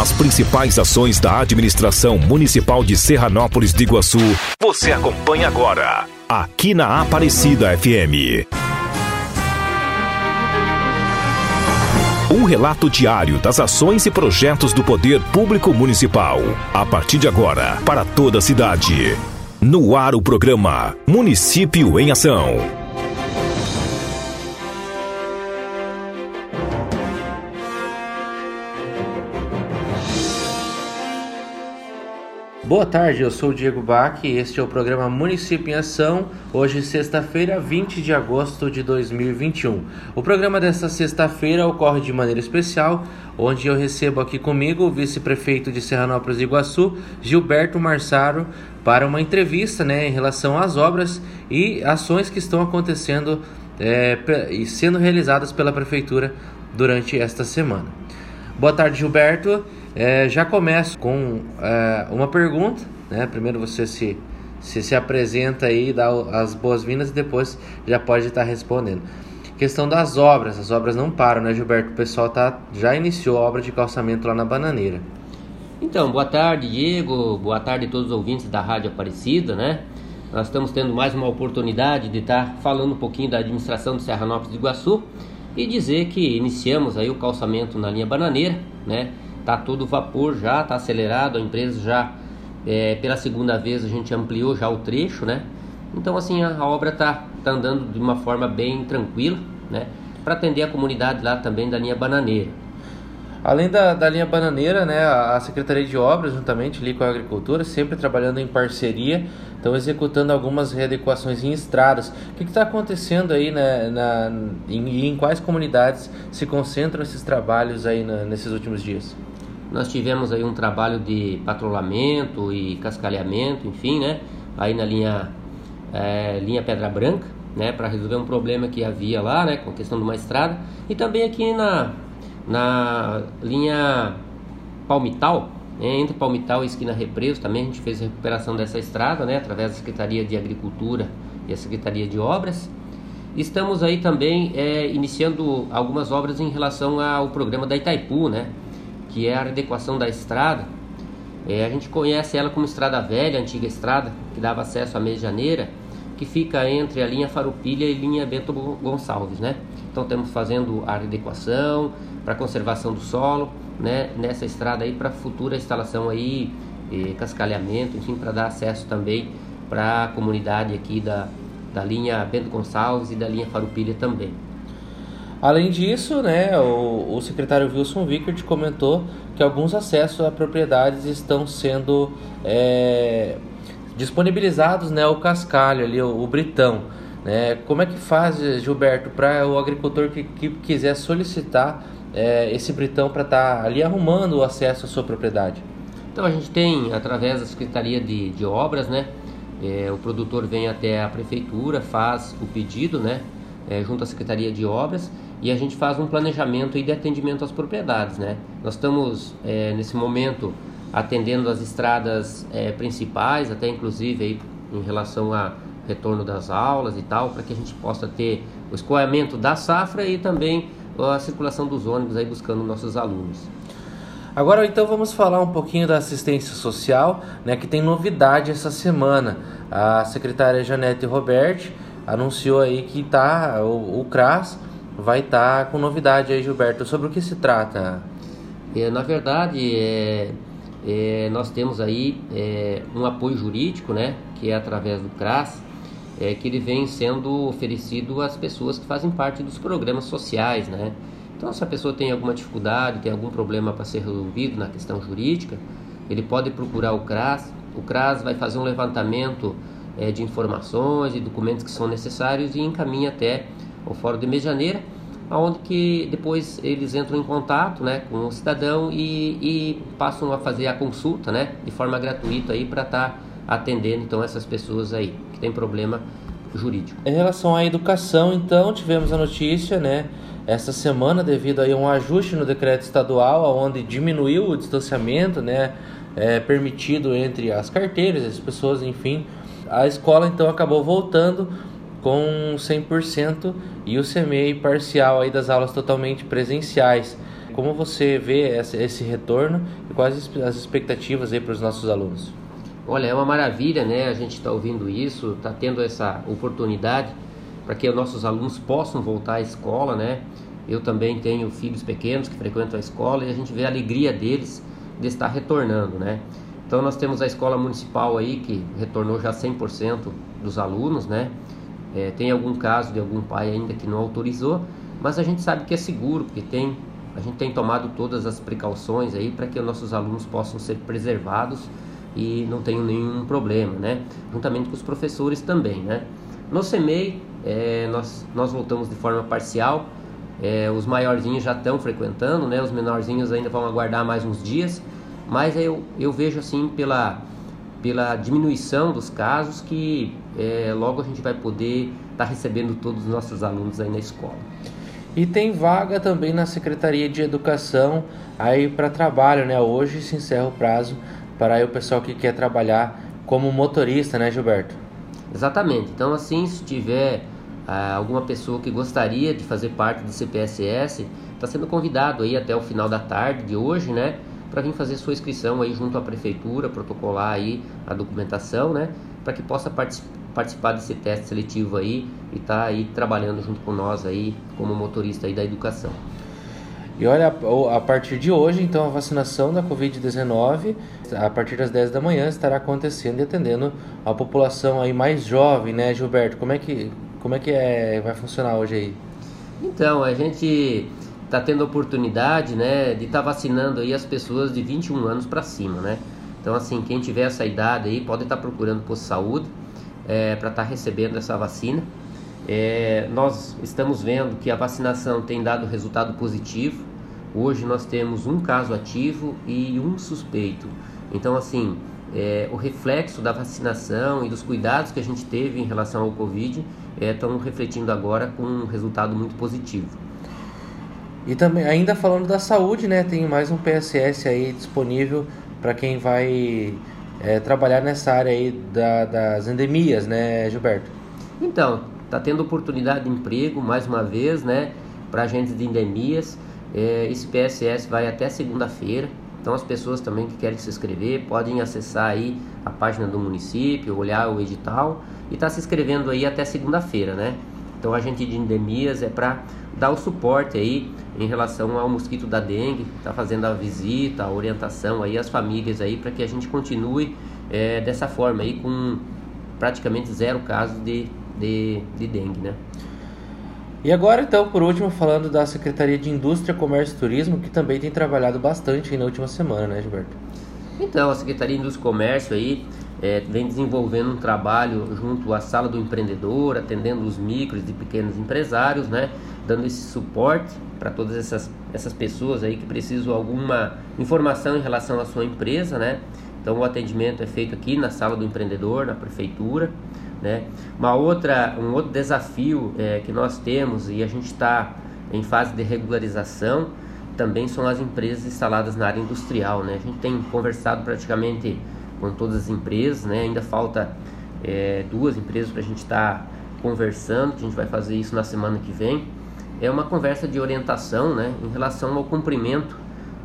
As principais ações da administração municipal de Serranópolis de Iguaçu, você acompanha agora, aqui na Aparecida FM. Um relato diário das ações e projetos do Poder Público Municipal. A partir de agora, para toda a cidade. No ar o programa Município em Ação. Boa tarde, eu sou o Diego Bach e este é o programa Município em Ação, hoje sexta-feira, 20 de agosto de 2021. O programa desta sexta-feira ocorre de maneira especial, onde eu recebo aqui comigo o vice-prefeito de Serranópolis do Iguaçu, Gilberto Marsaro, para uma entrevista né, em relação às obras e ações que estão acontecendo é, e sendo realizadas pela Prefeitura durante esta semana. Boa tarde, Gilberto. É, já começo com é, uma pergunta, né? Primeiro você se, se, se apresenta aí, dá as boas-vindas e depois já pode estar respondendo. Questão das obras, as obras não param, né, Gilberto? O pessoal tá, já iniciou a obra de calçamento lá na Bananeira. Então, boa tarde, Diego. Boa tarde a todos os ouvintes da Rádio Aparecida, né? Nós estamos tendo mais uma oportunidade de estar falando um pouquinho da administração de Serranópolis de Iguaçu e dizer que iniciamos aí o calçamento na linha Bananeira, né? Tá todo vapor já, tá acelerado, a empresa já é, pela segunda vez a gente ampliou já o trecho, né? Então assim a, a obra tá, tá andando de uma forma bem tranquila, né? Para atender a comunidade lá também da linha bananeira. Além da, da linha bananeira, né, a Secretaria de Obras, juntamente ali com a Agricultura, sempre trabalhando em parceria, estão executando algumas readequações em estradas. O que está acontecendo aí né, na, em, em quais comunidades se concentram esses trabalhos aí na, nesses últimos dias? Nós tivemos aí um trabalho de patrulhamento e cascalhamento, enfim, né? Aí na linha, é, linha Pedra Branca, né? Para resolver um problema que havia lá, né? Com a questão de uma estrada. E também aqui na, na linha Palmital, né? entre Palmital e Esquina Represo, também a gente fez a recuperação dessa estrada, né? Através da Secretaria de Agricultura e a Secretaria de Obras. Estamos aí também é, iniciando algumas obras em relação ao programa da Itaipu, né? Que é a adequação da estrada. É, a gente conhece ela como Estrada Velha, antiga estrada que dava acesso à Medianeira, que fica entre a linha Farupilha e linha Bento Gonçalves, né? Então estamos fazendo a adequação para conservação do solo, né? Nessa estrada aí para futura instalação aí, cascalhamento, enfim, para dar acesso também para a comunidade aqui da, da linha Bento Gonçalves e da linha Farupilha também. Além disso, né, o, o secretário Wilson Vickert comentou que alguns acessos a propriedades estão sendo é, disponibilizados, né, o cascalho ali, o, o britão. Né? Como é que faz, Gilberto, para o agricultor que, que quiser solicitar é, esse britão para estar tá ali arrumando o acesso à sua propriedade? Então a gente tem, através da Secretaria de, de Obras, né, é, o produtor vem até a prefeitura, faz o pedido, né, é, junto à Secretaria de Obras e a gente faz um planejamento de atendimento às propriedades, né? Nós estamos é, nesse momento atendendo as estradas é, principais, até inclusive aí em relação a retorno das aulas e tal, para que a gente possa ter o escoamento da safra e também a circulação dos ônibus aí buscando nossos alunos. Agora então vamos falar um pouquinho da assistência social, né, que tem novidade essa semana. A secretária Janete Roberti anunciou aí que tá o, o CRAS vai estar tá com novidade aí, Gilberto. Sobre o que se trata? É, na verdade, é, é, nós temos aí é, um apoio jurídico, né, que é através do CRAS, é, que ele vem sendo oferecido às pessoas que fazem parte dos programas sociais, né. Então, se a pessoa tem alguma dificuldade, tem algum problema para ser resolvido na questão jurídica, ele pode procurar o CRAS. O CRAS vai fazer um levantamento é, de informações e documentos que são necessários e encaminha até o Fórum de Medianeira, onde que depois eles entram em contato né, com o cidadão e, e passam a fazer a consulta né, de forma gratuita para estar tá atendendo então essas pessoas aí que tem problema jurídico. Em relação à educação, então, tivemos a notícia, né, essa semana devido aí a um ajuste no decreto estadual, onde diminuiu o distanciamento, né, é, permitido entre as carteiras, as pessoas, enfim, a escola então acabou voltando com 100% e o CMEI parcial aí das aulas totalmente presenciais. como você vê esse retorno e quais as expectativas aí para os nossos alunos? Olha, é uma maravilha, né? A gente está ouvindo isso, está tendo essa oportunidade para que os nossos alunos possam voltar à escola, né? Eu também tenho filhos pequenos que frequentam a escola e a gente vê a alegria deles de estar retornando, né? Então nós temos a escola municipal aí que retornou já 100% dos alunos, né? É, tem algum caso de algum pai ainda que não autorizou, mas a gente sabe que é seguro, porque tem, a gente tem tomado todas as precauções aí para que os nossos alunos possam ser preservados e não tenham nenhum problema, né? Juntamente com os professores também, né? No CEMEI, é, nós, nós voltamos de forma parcial, é, os maiorzinhos já estão frequentando, né? Os menorzinhos ainda vão aguardar mais uns dias, mas eu, eu vejo assim pela, pela diminuição dos casos que é, logo a gente vai poder estar tá recebendo todos os nossos alunos aí na escola. E tem vaga também na Secretaria de Educação aí para trabalho, né? Hoje se encerra o prazo para o pessoal que quer trabalhar como motorista, né, Gilberto? Exatamente. Então, assim, se tiver ah, alguma pessoa que gostaria de fazer parte do CPSS, está sendo convidado aí até o final da tarde de hoje, né? Para vir fazer sua inscrição aí junto à prefeitura, protocolar aí a documentação, né? Para que possa participar desse teste seletivo aí e estar tá aí trabalhando junto com nós aí como motorista aí da educação. E olha, a partir de hoje, então, a vacinação da Covid-19, a partir das 10 da manhã, estará acontecendo e atendendo a população aí mais jovem, né, Gilberto? Como é que, como é que é, vai funcionar hoje aí? Então, a gente está tendo oportunidade, né, de estar tá vacinando aí as pessoas de 21 anos para cima, né? Então, assim, quem tiver essa idade aí pode estar tá procurando de saúde é, para estar tá recebendo essa vacina. É, nós estamos vendo que a vacinação tem dado resultado positivo. Hoje nós temos um caso ativo e um suspeito. Então, assim, é, o reflexo da vacinação e dos cuidados que a gente teve em relação ao Covid estão é, refletindo agora com um resultado muito positivo. E também, ainda falando da saúde, né, tem mais um PSS aí disponível para quem vai é, trabalhar nessa área aí da, das endemias, né, Gilberto? Então, está tendo oportunidade de emprego mais uma vez, né, para agentes de endemias. É, esse PSS vai até segunda-feira. Então as pessoas também que querem se inscrever podem acessar aí a página do município, olhar o edital e tá se inscrevendo aí até segunda-feira, né? Então a gente de endemias é para dar o suporte aí em relação ao mosquito da dengue, tá fazendo a visita, a orientação aí às famílias aí para que a gente continue é, dessa forma aí com praticamente zero casos de, de, de dengue, né? E agora, então, por último, falando da Secretaria de Indústria, Comércio e Turismo, que também tem trabalhado bastante na última semana, né, Gilberto? Então, a Secretaria de Indústria e Comércio aí é, vem desenvolvendo um trabalho junto à Sala do Empreendedor, atendendo os micros e pequenos empresários, né, dando esse suporte para todas essas, essas pessoas aí que precisam alguma informação em relação à sua empresa, né. Então, o atendimento é feito aqui na Sala do Empreendedor, na Prefeitura. Né? Uma outra, um outro desafio é, que nós temos e a gente está em fase de regularização também são as empresas instaladas na área industrial. Né? A gente tem conversado praticamente com todas as empresas, né? ainda falta é, duas empresas para a gente estar tá conversando, que a gente vai fazer isso na semana que vem. É uma conversa de orientação né? em relação ao cumprimento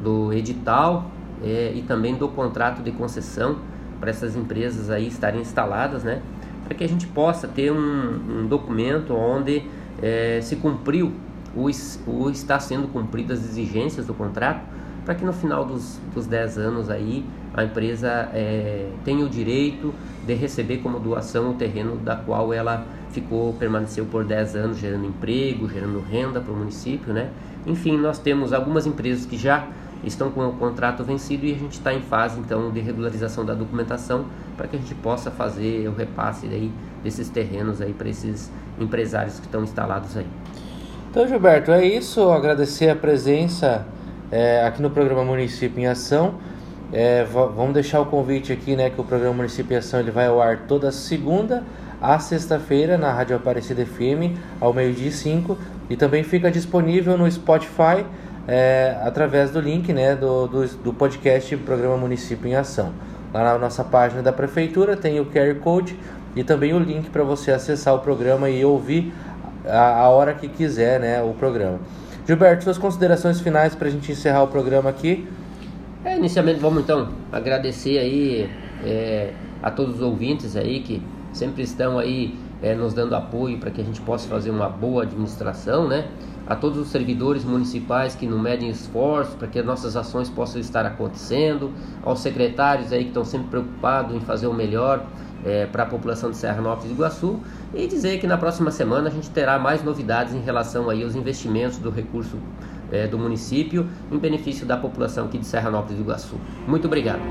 do edital é, e também do contrato de concessão para essas empresas aí estarem instaladas, né? para que a gente possa ter um, um documento onde é, se cumpriu ou, está sendo cumpridas as exigências do contrato, para que no final dos, dos 10 anos aí a empresa é, tenha o direito de receber como doação o terreno da qual ela ficou, permaneceu por 10 anos gerando emprego, gerando renda para o município, né? Enfim, nós temos algumas empresas que já estão com o contrato vencido e a gente está em fase então de regularização da documentação para que a gente possa fazer o repasse aí desses terrenos aí para esses empresários que estão instalados aí. Então, Gilberto, é isso. Agradecer a presença é, aqui no programa Município em Ação. É, vamos deixar o convite aqui, né, que o programa Município em Ação ele vai ao ar toda segunda a sexta-feira na Rádio Aparecida FM ao meio-dia e 5 e também fica disponível no Spotify é, através do link né, do, do, do podcast Programa Município em Ação. Lá na nossa página da Prefeitura tem o QR Code e também o link para você acessar o programa e ouvir a, a, hora que quiser né, o programa. Gilberto, suas considerações finais para a gente encerrar o programa aqui? É, inicialmente vamos então agradecer aí é, a todos os ouvintes aí que sempre estão aí é, nos dando apoio para que a gente possa fazer uma boa administração, né? A todos os servidores municipais que não medem esforço para que as nossas ações possam estar acontecendo, aos secretários aí que estão sempre preocupados em fazer o melhor é, para a população de Serra Nova do Iguaçu e dizer que na próxima semana a gente terá mais novidades em relação aí aos investimentos do recurso é, do município em benefício da população aqui de Serra Nova do Iguaçu. Muito obrigado.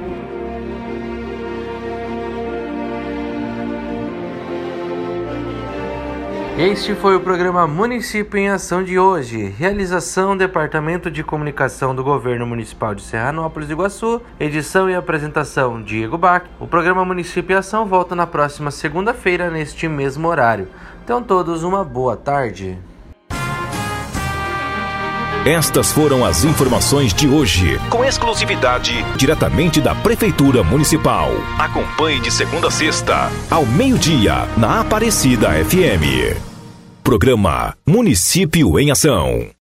Este foi o programa Município em Ação de hoje. Realização Departamento de Comunicação do Governo Municipal de Serranópolis do Iguaçu. Edição e apresentação Diego Bach. O programa Município em Ação volta na próxima segunda-feira neste mesmo horário. Então todos uma boa tarde. Estas foram as informações de hoje, com exclusividade diretamente da Prefeitura Municipal. Acompanhe de segunda a sexta, ao meio-dia, na Aparecida FM. Programa Município em Ação.